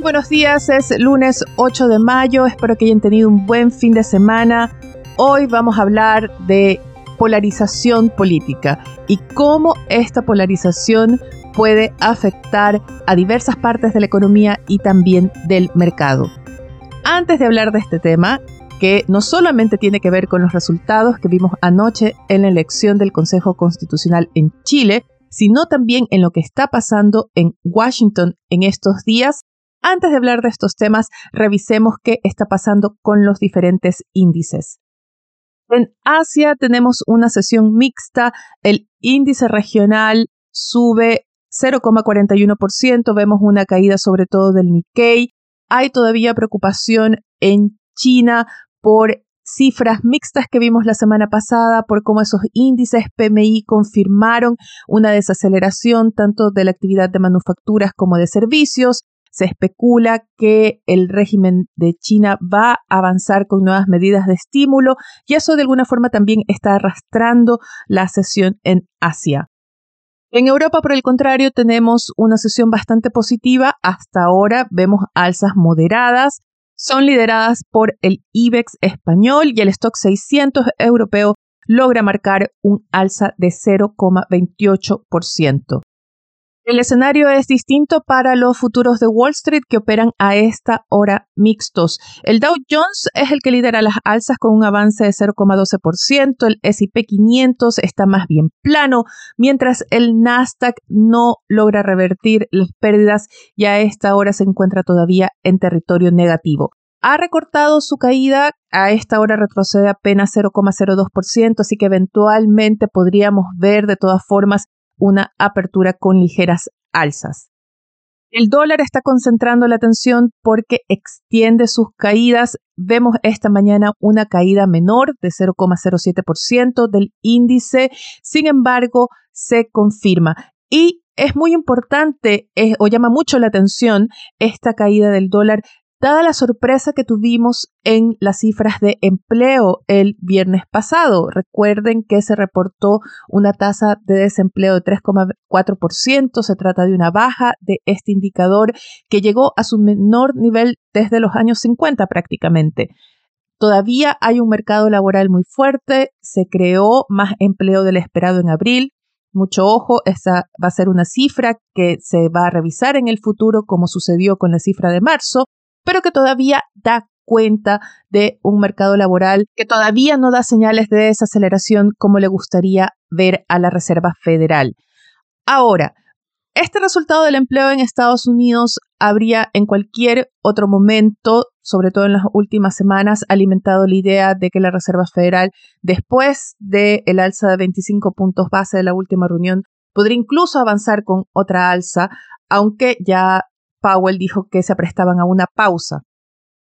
Buenos días, es lunes 8 de mayo, espero que hayan tenido un buen fin de semana. Hoy vamos a hablar de polarización política y cómo esta polarización puede afectar a diversas partes de la economía y también del mercado. Antes de hablar de este tema, que no solamente tiene que ver con los resultados que vimos anoche en la elección del Consejo Constitucional en Chile, sino también en lo que está pasando en Washington en estos días, antes de hablar de estos temas, revisemos qué está pasando con los diferentes índices. En Asia tenemos una sesión mixta, el índice regional sube 0,41%, vemos una caída sobre todo del Nikkei, hay todavía preocupación en China por cifras mixtas que vimos la semana pasada, por cómo esos índices PMI confirmaron una desaceleración tanto de la actividad de manufacturas como de servicios. Se especula que el régimen de China va a avanzar con nuevas medidas de estímulo y eso de alguna forma también está arrastrando la sesión en Asia. En Europa, por el contrario, tenemos una sesión bastante positiva. Hasta ahora vemos alzas moderadas. Son lideradas por el IBEX español y el stock 600 europeo logra marcar un alza de 0,28%. El escenario es distinto para los futuros de Wall Street que operan a esta hora mixtos. El Dow Jones es el que lidera las alzas con un avance de 0,12%, el SP 500 está más bien plano, mientras el Nasdaq no logra revertir las pérdidas y a esta hora se encuentra todavía en territorio negativo. Ha recortado su caída, a esta hora retrocede apenas 0,02%, así que eventualmente podríamos ver de todas formas una apertura con ligeras alzas. El dólar está concentrando la atención porque extiende sus caídas. Vemos esta mañana una caída menor de 0,07% del índice. Sin embargo, se confirma. Y es muy importante o llama mucho la atención esta caída del dólar dada la sorpresa que tuvimos en las cifras de empleo el viernes pasado. Recuerden que se reportó una tasa de desempleo de 3,4%. Se trata de una baja de este indicador que llegó a su menor nivel desde los años 50 prácticamente. Todavía hay un mercado laboral muy fuerte, se creó más empleo del esperado en abril, mucho ojo, esa va a ser una cifra que se va a revisar en el futuro como sucedió con la cifra de marzo, pero que todavía da cuenta de un mercado laboral que todavía no da señales de desaceleración como le gustaría ver a la Reserva Federal. Ahora, este resultado del empleo en Estados Unidos habría en cualquier otro momento, sobre todo en las últimas semanas, alimentado la idea de que la Reserva Federal, después del el alza de 25 puntos base de la última reunión, podría incluso avanzar con otra alza, aunque ya Powell dijo que se prestaban a una pausa.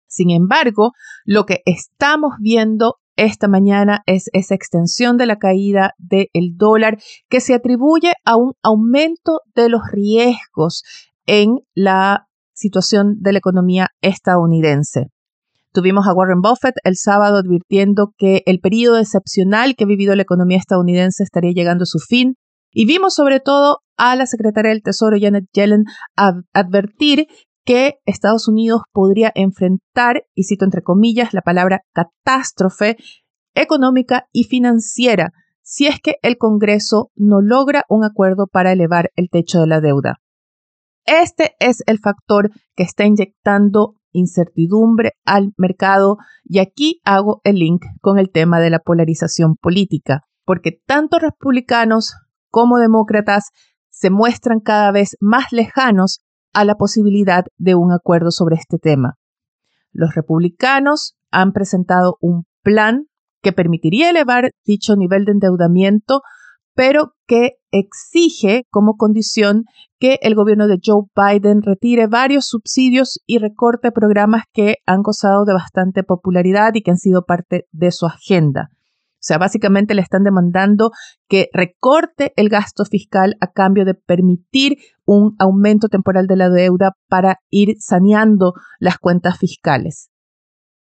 Sin embargo, lo que estamos viendo esta mañana es esa extensión de la caída del dólar que se atribuye a un aumento de los riesgos en la situación de la economía estadounidense. Tuvimos a Warren Buffett el sábado advirtiendo que el periodo excepcional que ha vivido la economía estadounidense estaría llegando a su fin y vimos sobre todo a la secretaria del Tesoro, Janet Yellen, advertir que Estados Unidos podría enfrentar, y cito entre comillas, la palabra catástrofe económica y financiera si es que el Congreso no logra un acuerdo para elevar el techo de la deuda. Este es el factor que está inyectando incertidumbre al mercado y aquí hago el link con el tema de la polarización política, porque tanto republicanos como demócratas se muestran cada vez más lejanos a la posibilidad de un acuerdo sobre este tema. Los republicanos han presentado un plan que permitiría elevar dicho nivel de endeudamiento, pero que exige como condición que el gobierno de Joe Biden retire varios subsidios y recorte programas que han gozado de bastante popularidad y que han sido parte de su agenda. O sea, básicamente le están demandando que recorte el gasto fiscal a cambio de permitir un aumento temporal de la deuda para ir saneando las cuentas fiscales.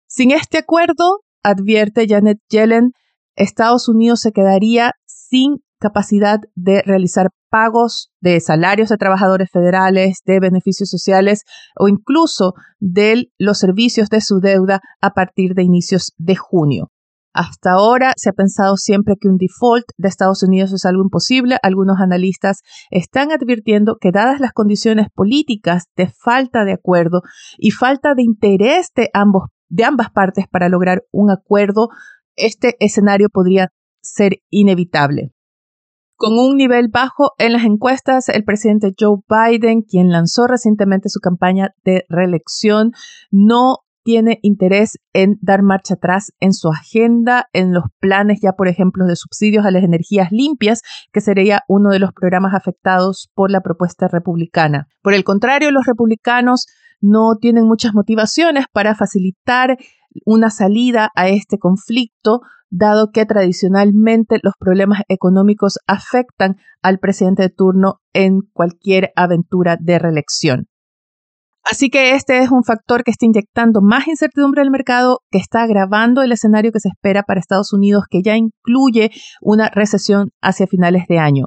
Sin este acuerdo, advierte Janet Yellen, Estados Unidos se quedaría sin capacidad de realizar pagos de salarios de trabajadores federales, de beneficios sociales o incluso de los servicios de su deuda a partir de inicios de junio. Hasta ahora se ha pensado siempre que un default de Estados Unidos es algo imposible. Algunos analistas están advirtiendo que dadas las condiciones políticas de falta de acuerdo y falta de interés de, ambos, de ambas partes para lograr un acuerdo, este escenario podría ser inevitable. Con un nivel bajo en las encuestas, el presidente Joe Biden, quien lanzó recientemente su campaña de reelección, no tiene interés en dar marcha atrás en su agenda, en los planes ya, por ejemplo, de subsidios a las energías limpias, que sería uno de los programas afectados por la propuesta republicana. Por el contrario, los republicanos no tienen muchas motivaciones para facilitar una salida a este conflicto, dado que tradicionalmente los problemas económicos afectan al presidente de turno en cualquier aventura de reelección. Así que este es un factor que está inyectando más incertidumbre al mercado, que está agravando el escenario que se espera para Estados Unidos, que ya incluye una recesión hacia finales de año.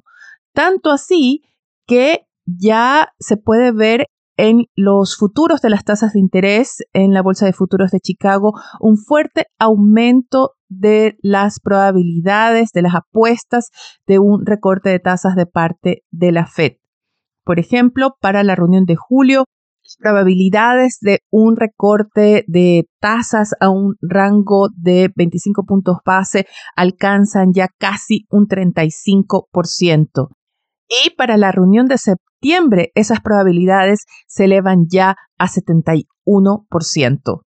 Tanto así que ya se puede ver en los futuros de las tasas de interés en la Bolsa de Futuros de Chicago un fuerte aumento de las probabilidades, de las apuestas de un recorte de tasas de parte de la Fed. Por ejemplo, para la reunión de julio, probabilidades de un recorte de tasas a un rango de 25 puntos base alcanzan ya casi un 35%. Y para la reunión de septiembre, esas probabilidades se elevan ya a 71%.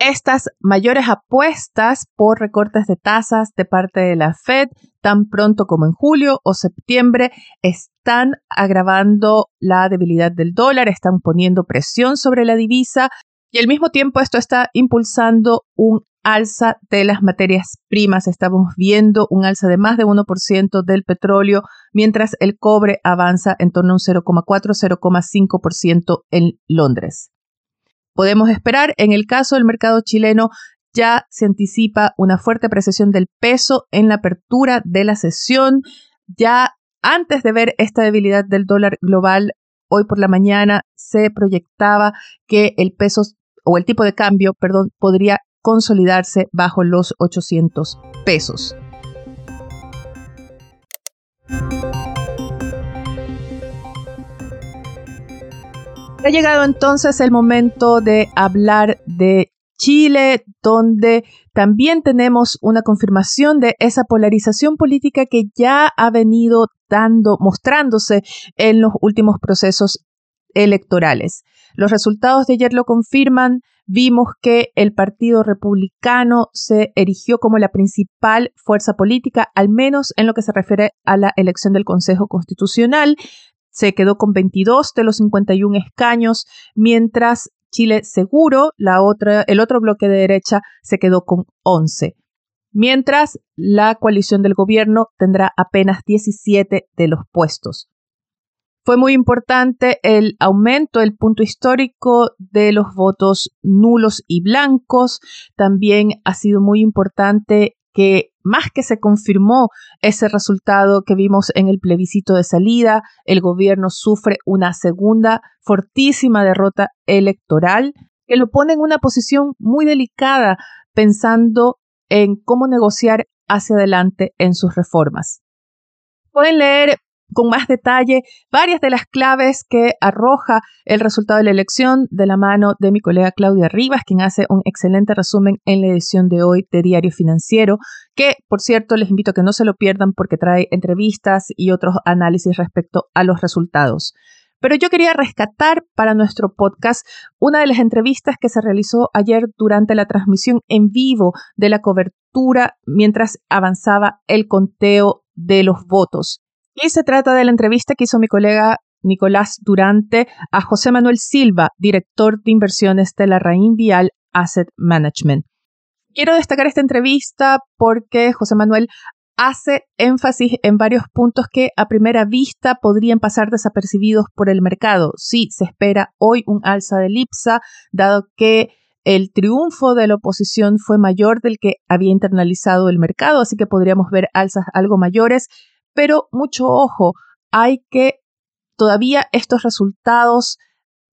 Estas mayores apuestas por recortes de tasas de parte de la Fed, tan pronto como en julio o septiembre, están agravando la debilidad del dólar, están poniendo presión sobre la divisa y al mismo tiempo esto está impulsando un alza de las materias primas. Estamos viendo un alza de más de 1% del petróleo, mientras el cobre avanza en torno a un 0,4-0,5% en Londres podemos esperar. En el caso del mercado chileno, ya se anticipa una fuerte apreciación del peso en la apertura de la sesión. Ya antes de ver esta debilidad del dólar global, hoy por la mañana se proyectaba que el peso o el tipo de cambio, perdón, podría consolidarse bajo los 800 pesos. Ha llegado entonces el momento de hablar de Chile, donde también tenemos una confirmación de esa polarización política que ya ha venido dando, mostrándose en los últimos procesos electorales. Los resultados de ayer lo confirman. Vimos que el Partido Republicano se erigió como la principal fuerza política, al menos en lo que se refiere a la elección del Consejo Constitucional se quedó con 22 de los 51 escaños, mientras Chile Seguro, la otra, el otro bloque de derecha, se quedó con 11. Mientras la coalición del gobierno tendrá apenas 17 de los puestos. Fue muy importante el aumento, el punto histórico de los votos nulos y blancos. También ha sido muy importante que más que se confirmó ese resultado que vimos en el plebiscito de salida, el gobierno sufre una segunda fortísima derrota electoral que lo pone en una posición muy delicada pensando en cómo negociar hacia adelante en sus reformas. Pueden leer con más detalle varias de las claves que arroja el resultado de la elección de la mano de mi colega Claudia Rivas, quien hace un excelente resumen en la edición de hoy de Diario Financiero, que por cierto les invito a que no se lo pierdan porque trae entrevistas y otros análisis respecto a los resultados. Pero yo quería rescatar para nuestro podcast una de las entrevistas que se realizó ayer durante la transmisión en vivo de la cobertura mientras avanzaba el conteo de los votos. Y se trata de la entrevista que hizo mi colega Nicolás Durante a José Manuel Silva, director de inversiones de la Raín Vial Asset Management. Quiero destacar esta entrevista porque José Manuel hace énfasis en varios puntos que a primera vista podrían pasar desapercibidos por el mercado. Sí, se espera hoy un alza de IPSA, dado que el triunfo de la oposición fue mayor del que había internalizado el mercado, así que podríamos ver alzas algo mayores, pero mucho ojo, hay que todavía estos resultados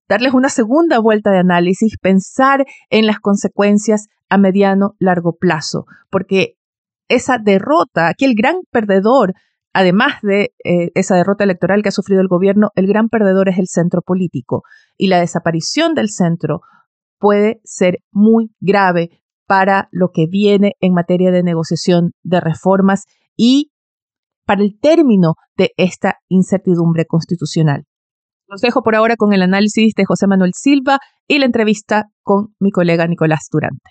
darles una segunda vuelta de análisis, pensar en las consecuencias a mediano, largo plazo, porque esa derrota, aquí el gran perdedor, además de eh, esa derrota electoral que ha sufrido el gobierno, el gran perdedor es el centro político y la desaparición del centro puede ser muy grave para lo que viene en materia de negociación de reformas y para el término de esta incertidumbre constitucional. Los dejo por ahora con el análisis de José Manuel Silva y la entrevista con mi colega Nicolás Durante.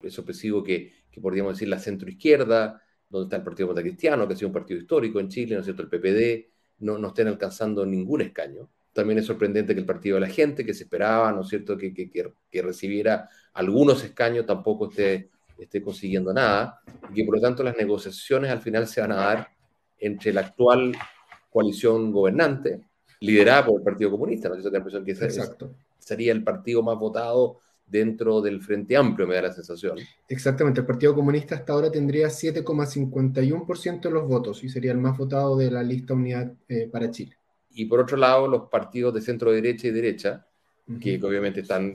Es sorpresivo que, que podríamos decir la centroizquierda, donde está el Partido Demócrata Cristiano, que ha sido un partido histórico en Chile, ¿no es cierto? El PPD, no, no estén alcanzando ningún escaño. También es sorprendente que el Partido de la Gente, que se esperaba, ¿no es cierto?, que, que, que recibiera algunos escaños, tampoco esté, esté consiguiendo nada, y que por lo tanto las negociaciones al final se van a dar entre la actual coalición gobernante, liderada por el Partido Comunista, ¿no? la impresión que Exacto. sería el partido más votado dentro del Frente Amplio, me da la sensación. Exactamente, el Partido Comunista hasta ahora tendría 7,51% de los votos y sería el más votado de la lista Unidad eh, para Chile. Y por otro lado, los partidos de centro derecha y derecha, que obviamente están,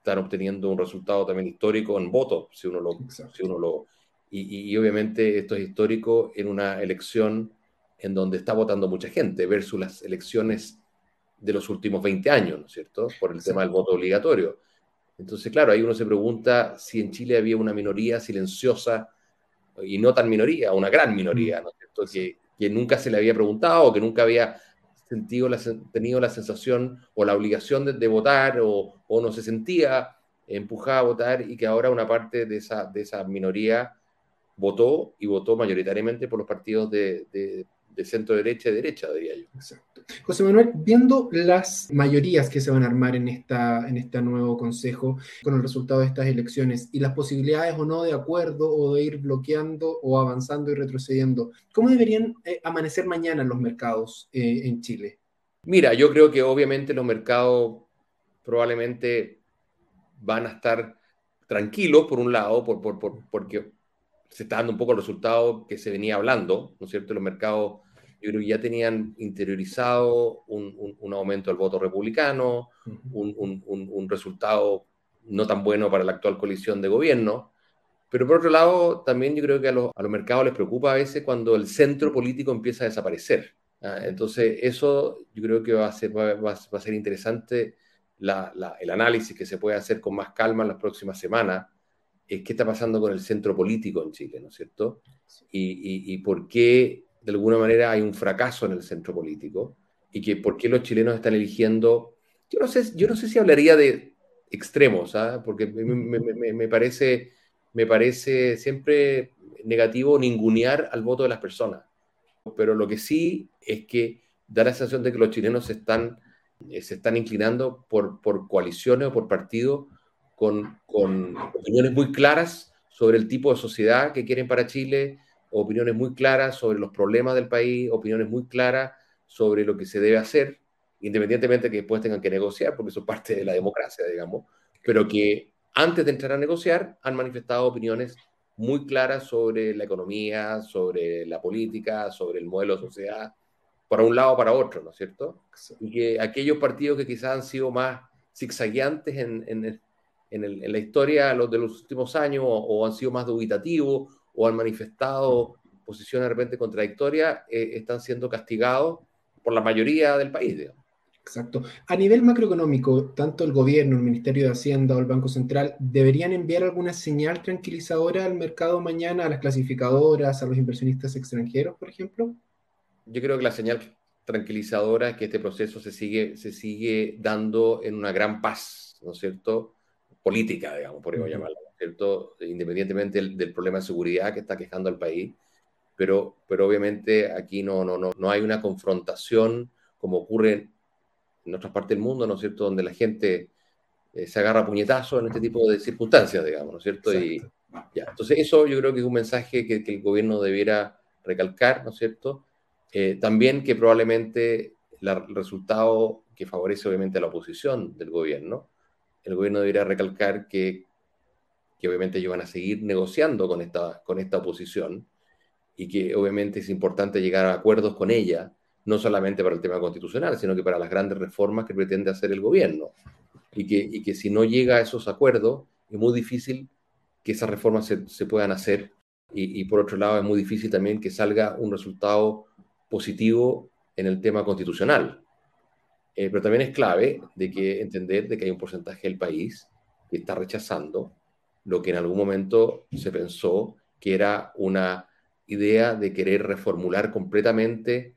están obteniendo un resultado también histórico en votos, si uno lo... Si uno lo y, y obviamente esto es histórico en una elección en donde está votando mucha gente versus las elecciones de los últimos 20 años, ¿no es cierto? Por el tema del voto obligatorio. Entonces, claro, ahí uno se pregunta si en Chile había una minoría silenciosa y no tan minoría, una gran minoría, ¿no es cierto? Que, que nunca se le había preguntado o que nunca había sentido la, tenido la sensación o la obligación de, votar o, o, no se sentía empujada a votar y que ahora una parte de esa, de esa minoría votó y votó mayoritariamente por los partidos de, de, de centro derecha y derecha, diría yo. Exacto. José Manuel, viendo las mayorías que se van a armar en, esta, en este nuevo consejo con el resultado de estas elecciones y las posibilidades o no de acuerdo o de ir bloqueando o avanzando y retrocediendo, ¿cómo deberían eh, amanecer mañana los mercados eh, en Chile? Mira, yo creo que obviamente los mercados probablemente van a estar tranquilos por un lado, por, por, por, porque se está dando un poco el resultado que se venía hablando, ¿no es cierto? Los mercados, yo creo que ya tenían interiorizado un, un, aumento del voto republicano, un, un, resultado no tan bueno para la actual coalición de gobierno. Pero por otro lado, también yo creo que a, los, a los mercados les preocupa a veces cuando el centro político empieza a desaparecer. ¿ah? Entonces, eso yo creo que va a ser, va, va, a ser interesante la, la, el análisis que se puede hacer con más calma en las próximas semanas es qué está pasando con el centro político en Chile, ¿no es cierto? Y, por qué, de alguna manera, hay un fracaso en el centro político y que por qué los chilenos están eligiendo, yo no sé, yo no sé si hablaría de extremos, ¿ah? porque me, parece, me parece siempre negativo ningunear al voto de las personas. Pero lo que sí es que da la sensación de que los chilenos se están, eh, se están inclinando por, por coaliciones o por partidos con, opiniones muy claras sobre el tipo de sociedad que quieren para Chile, opiniones muy claras sobre los problemas del país, opiniones muy claras sobre lo que se debe hacer, independientemente de que después tengan que negociar, porque eso es parte de la democracia, digamos, pero que antes de entrar a negociar han manifestado opiniones muy claras sobre la economía, sobre la política, sobre el modelo de sociedad, para un lado o para otro, ¿no es cierto? Y que aquellos partidos que quizás han sido más zigzagueantes en, en, en, la historia de los últimos años o, han sido más dubitativos o han manifestado posiciones de repente contradictorias, eh, están siendo castigados por la mayoría del país. Exacto. A nivel macroeconómico, tanto el gobierno, el Ministerio de Hacienda o el Banco Central deberían enviar alguna señal tranquilizadora al mercado mañana, a las clasificadoras, a los inversionistas extranjeros, por ejemplo. Yo creo que la señal tranquilizadora es que este proceso se sigue, se sigue dando en una gran paz, ¿no es cierto? Política, digamos, podríamos llamarla, ¿cierto? Independientemente del, problema de seguridad que está quejando al país, pero, pero obviamente aquí no, no, no, no hay una confrontación como ocurre en otras partes del mundo, ¿no es cierto?, donde la gente eh, se agarra puñetazos en este tipo de circunstancias, digamos, ¿no es cierto? Y, ya. Entonces, eso yo creo que es un mensaje que, el gobierno debiera recalcar, ¿no es cierto? Eh, también que probablemente el resultado que favorece obviamente a la oposición del gobierno, el gobierno debería recalcar que, que obviamente ellos van a seguir negociando con esta, con esta oposición y que obviamente es importante llegar a acuerdos con ella, no solamente para el tema constitucional, sino que para las grandes reformas que pretende hacer el gobierno. Y que, y que si no llega a esos acuerdos, es muy difícil que esas reformas se, se puedan hacer. Y, y, por otro lado, es muy difícil también que salga un resultado positivo en el tema constitucional. Eh, pero también es clave de que entender de que hay un porcentaje del país que está rechazando lo que en algún momento se pensó que era una idea de querer reformular completamente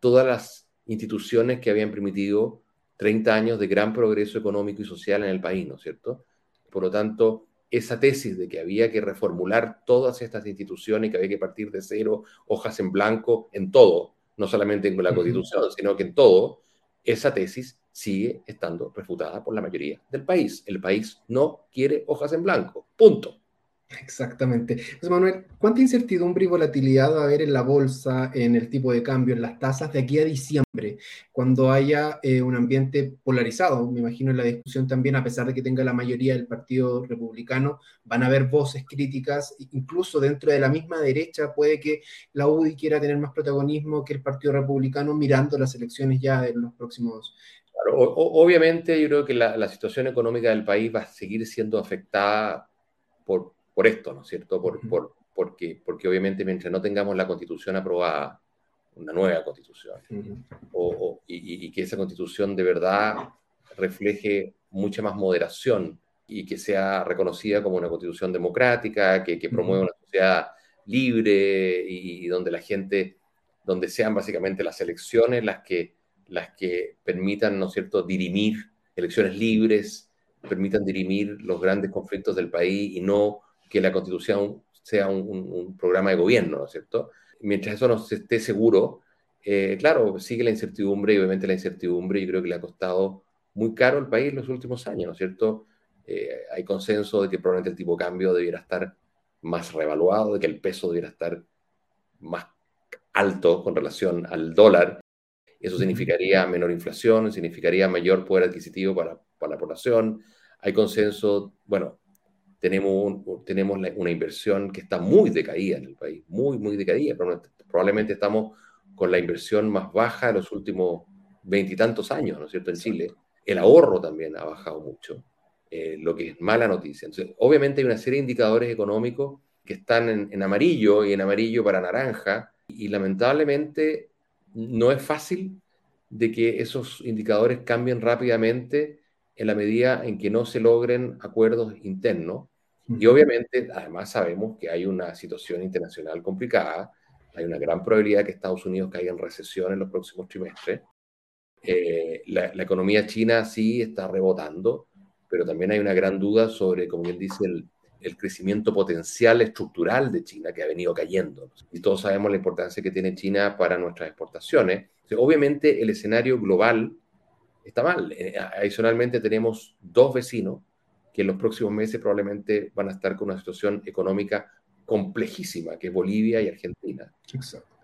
todas las instituciones que habían permitido 30 años de gran progreso económico y social en el país, ¿no es cierto? Por lo tanto, esa tesis de que había que reformular todas estas instituciones, que había que partir de cero, hojas en blanco, en todo, no solamente en la Constitución, sino que en todo, esa tesis sigue estando refutada por la mayoría del país. El país no quiere hojas en blanco. Punto. Exactamente. José Manuel, ¿cuánta incertidumbre y volatilidad va a haber en la bolsa, en el tipo de cambio, en las tasas de aquí a diciembre, cuando haya eh, un ambiente polarizado? Me imagino en la discusión también, a pesar de que tenga la mayoría del Partido Republicano, van a haber voces críticas, incluso dentro de la misma derecha puede que la UDI quiera tener más protagonismo que el Partido Republicano mirando las elecciones ya en los próximos Claro, obviamente yo creo que la, situación económica del país va a seguir siendo afectada por, por esto, ¿no es cierto? Por, por, porque, porque obviamente mientras no tengamos la constitución aprobada, una nueva constitución, o, y, y, que esa constitución de verdad refleje mucha más moderación y que sea reconocida como una constitución democrática, que, que promueva una sociedad libre y, y, donde la gente, donde sean básicamente las elecciones las que, las que permitan, ¿no es cierto?, dirimir elecciones libres, permitan dirimir los grandes conflictos del país y no que la constitución sea un, programa de gobierno, ¿no es cierto? Mientras eso no esté seguro, eh, claro, sigue la incertidumbre y obviamente la incertidumbre yo creo que le ha costado muy caro al país los últimos años, ¿no es cierto? Eh, hay consenso de que probablemente el tipo de cambio debiera estar más revaluado, de que el peso debiera estar más alto con relación al dólar. Eso significaría menor inflación, significaría mayor poder adquisitivo para, para la población. Hay consenso, bueno, tenemos, tenemos una inversión que está muy decaída en el país, muy, muy decaída. Probablemente estamos con la inversión más baja de los últimos veintitantos años, ¿no es cierto?, en Chile. El ahorro también ha bajado mucho, eh, lo que es mala noticia. Entonces, obviamente hay una serie de indicadores económicos que están en, en amarillo y en amarillo para naranja, y lamentablemente no es fácil de que esos indicadores cambien rápidamente en la medida en que no se logren acuerdos internos. Y obviamente, además sabemos que hay una situación internacional complicada, hay una gran probabilidad de que Estados Unidos caiga en recesión en los próximos trimestres. Eh, la, la, economía china sí está rebotando, pero también hay una gran duda sobre, como bien dice, el, el crecimiento potencial estructural de China que ha venido cayendo. Y todos sabemos la importancia que tiene China para nuestras exportaciones. obviamente el escenario global está mal. Eh, adicionalmente tenemos dos vecinos que en los próximos meses probablemente van a estar con una situación económica complejísima, que es Bolivia y Argentina. Exacto.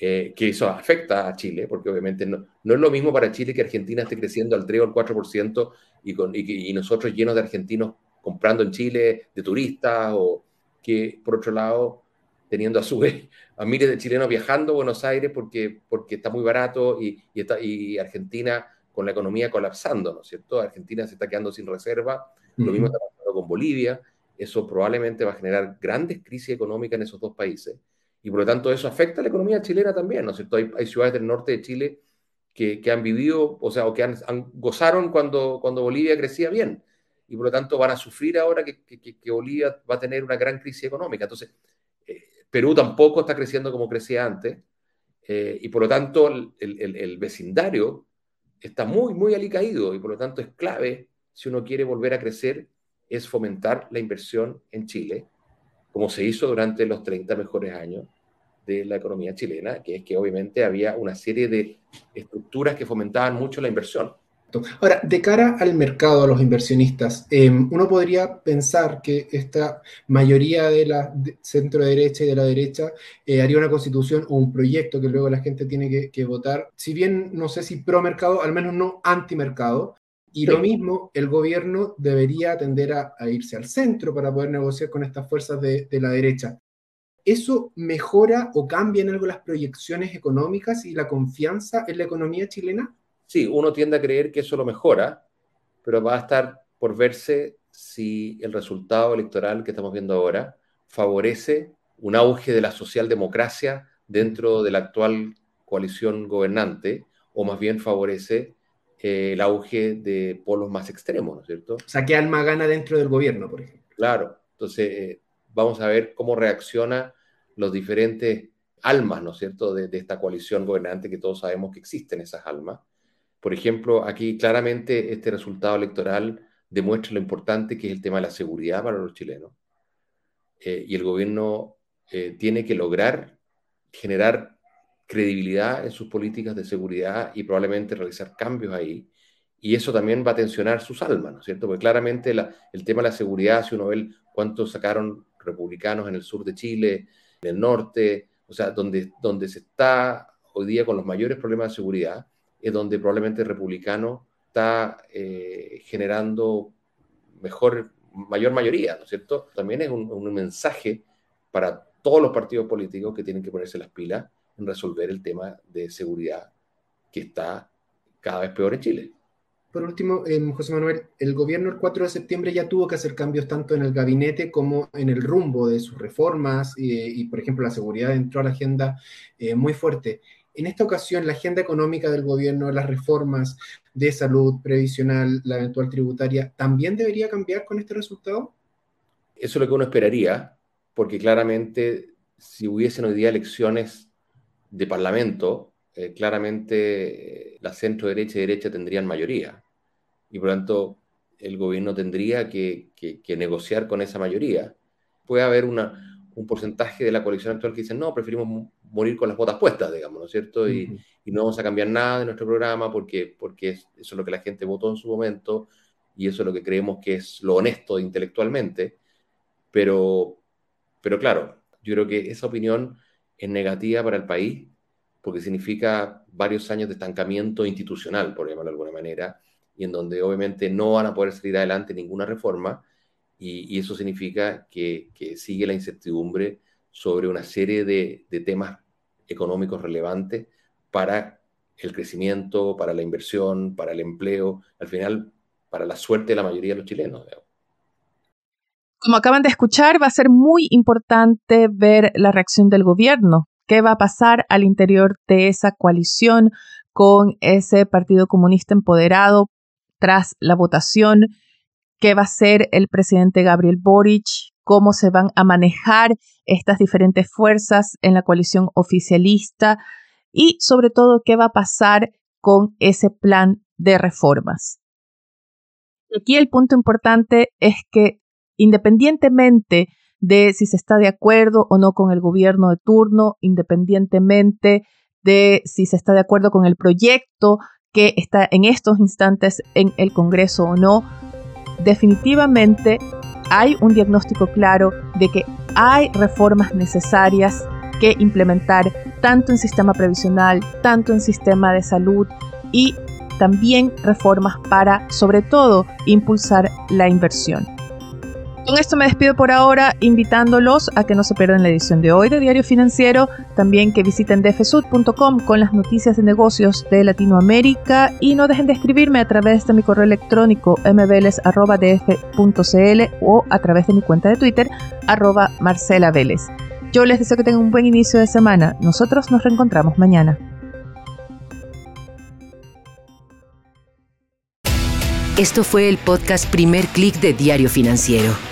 Eh, que eso afecta a Chile, porque obviamente no, no, es lo mismo para Chile que Argentina esté creciendo al 3 o al 4% y, con, y, y nosotros llenos de argentinos comprando en Chile de turistas o que por otro lado teniendo a su vez a miles de chilenos viajando a Buenos Aires porque, porque está muy barato y, y, está, y Argentina con la economía colapsando, ¿no es cierto? Argentina se está quedando sin reserva, lo mismo está pasando con Bolivia, eso probablemente va a generar grandes crisis económicas en esos dos países, y por lo tanto eso afecta a la economía chilena también, ¿no es cierto? Hay, hay ciudades del norte de Chile que, que, han vivido, o sea, o que han, han, gozaron cuando, cuando Bolivia crecía bien, y por lo tanto van a sufrir ahora que, que, que Bolivia va a tener una gran crisis económica. Entonces, eh, Perú tampoco está creciendo como crecía antes, eh, y por lo tanto el, el, el vecindario está muy, muy alicaído y por lo tanto es clave, si uno quiere volver a crecer, es fomentar la inversión en Chile, como se hizo durante los 30 mejores años, de la economía chilena, que es que obviamente había una serie de estructuras que fomentaban mucho la inversión. Ahora, de cara al mercado, a los inversionistas, em, uno podría pensar que esta mayoría de la centro derecha y de la derecha eh, haría una constitución o un proyecto que luego la gente tiene que, votar, si bien no sé si pro mercado, al menos no anti mercado. Y lo mismo, el gobierno debería tender a, irse al centro para poder negociar con estas fuerzas de, de la derecha. ¿Eso mejora o cambia en algo las proyecciones económicas y la confianza en la economía chilena? sí, uno tiende a creer que eso lo mejora, pero va a estar por verse si el resultado electoral que estamos viendo ahora favorece un auge de la socialdemocracia dentro de la actual coalición gobernante o más bien favorece eh, el auge de polos más extremos, ¿no es cierto? O sea, que alma gana dentro del gobierno, por ejemplo. Claro, entonces eh, vamos a ver cómo reacciona los diferentes almas, ¿no es cierto?, de, de, esta coalición gobernante que todos sabemos que existen esas almas. Por ejemplo, aquí claramente este resultado electoral demuestra lo importante que es el tema de la seguridad para los chilenos. Eh, y el gobierno tiene que lograr generar credibilidad en sus políticas de seguridad y probablemente realizar cambios ahí. Y eso también va a tensionar sus almas, ¿no es cierto? Porque claramente el tema de la seguridad, si uno ve cuántos sacaron republicanos en el sur de Chile, en el norte, o sea, donde, donde se está hoy día con los mayores problemas de seguridad, es donde probablemente el republicano está eh, generando mejor, mayor mayoría, ¿no es cierto? También es un, mensaje para todos los partidos políticos que tienen que ponerse las pilas en resolver el tema de seguridad que está cada vez peor en Chile. Por último, eh, José Manuel, el gobierno el 4 de septiembre ya tuvo que hacer cambios tanto en el gabinete como en el rumbo de sus reformas y, por ejemplo, la seguridad entró a la agenda eh, muy fuerte. En esta ocasión, la agenda económica del gobierno, las reformas de salud previsional, la eventual tributaria, ¿también debería cambiar con este resultado? Eso es lo que uno esperaría, porque claramente si hubiesen hoy día elecciones de parlamento, eh, claramente eh, la centro derecha y derecha tendrían mayoría. Y por lo tanto, el gobierno tendría que, que negociar con esa mayoría. Puede haber una, un porcentaje de la coalición actual que dicen, no, preferimos morir con las botas puestas, digamos, ¿no es cierto? Y, no vamos a cambiar nada de nuestro programa porque, porque eso es lo que la gente votó en su momento y eso es lo que creemos que es lo honesto intelectualmente. Pero, pero claro, yo creo que esa opinión es negativa para el país porque significa varios años de estancamiento institucional, por llamarlo de alguna manera, y en donde obviamente no van a poder salir adelante ninguna reforma y, eso significa que, sigue la incertidumbre sobre una serie de, temas económicos relevantes para el crecimiento, para la inversión, para el empleo, al final, para la suerte de la mayoría de los chilenos. Como acaban de escuchar, va a ser muy importante ver la reacción del gobierno. ¿Qué va a pasar al interior de esa coalición con ese Partido Comunista empoderado tras la votación? qué va a hacer el presidente Gabriel Boric, cómo se van a manejar estas diferentes fuerzas en la coalición oficialista y sobre todo qué va a pasar con ese plan de reformas. Aquí el punto importante es que independientemente de si se está de acuerdo o no con el gobierno de turno, independientemente de si se está de acuerdo con el proyecto que está en estos instantes en el Congreso o no, definitivamente hay un diagnóstico claro de que hay reformas necesarias que implementar tanto en sistema previsional, tanto en sistema de salud y también reformas para, sobre todo, impulsar la inversión. Con esto me despido por ahora, invitándolos a que no se pierdan la edición de hoy de Diario Financiero, también que visiten dfsud.com con las noticias de negocios de Latinoamérica y no dejen de escribirme a través de mi correo electrónico mbveles.df.cl o a través de mi cuenta de Twitter, arroba Marcela. Yo les deseo que tengan un buen inicio de semana. Nosotros nos reencontramos mañana. Esto fue el podcast Primer Click de Diario Financiero.